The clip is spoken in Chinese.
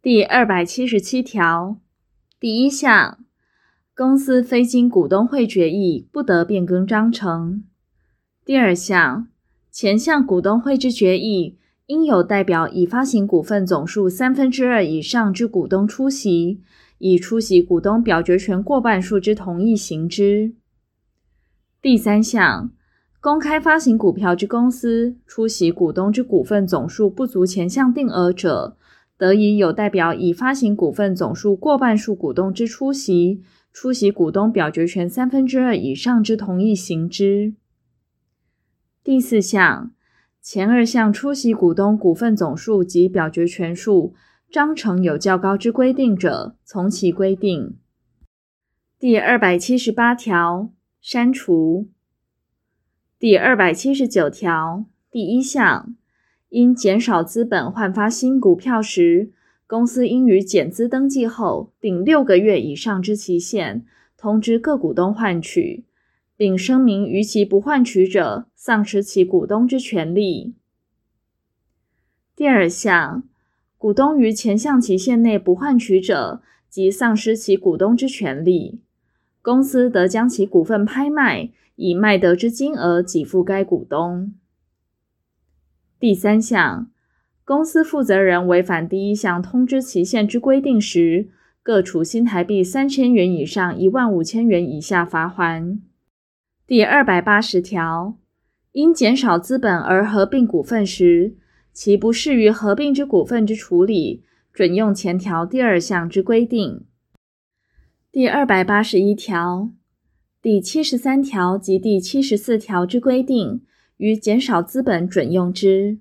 第二百七十七条第一项，公司非经股东会决议，不得变更章程。第二项，前项股东会之决议，应有代表已发行股份总数三分之二以上之股东出席，以出席股东表决权过半数之同意行之。第三项，公开发行股票之公司，出席股东之股份总数不足前项定额者，得以有代表已发行股份总数过半数股东之出席，出席股东表决权三分之二以上之同意行之。第四项，前二项出席股东股份总数及表决权数，章程有较高之规定者，从其规定。第二百七十八条删除。第二百七十九条第一项。因减少资本换发新股票时，公司应于减资登记后定六个月以上之期限，通知各股东换取，并声明逾期不换取者，丧失其股东之权利。第二项，股东于前项期限内不换取者，即丧失其股东之权利，公司得将其股份拍卖，以卖得之金额给付该股东。第三项，公司负责人违反第一项通知期限之规定时，各处新台币三千元以上一万五千元以下罚锾。第二百八十条，因减少资本而合并股份时，其不适于合并之股份之处理，准用前条第二项之规定。第二百八十一条、第七十三条及第七十四条之规定。与减少资本准用之。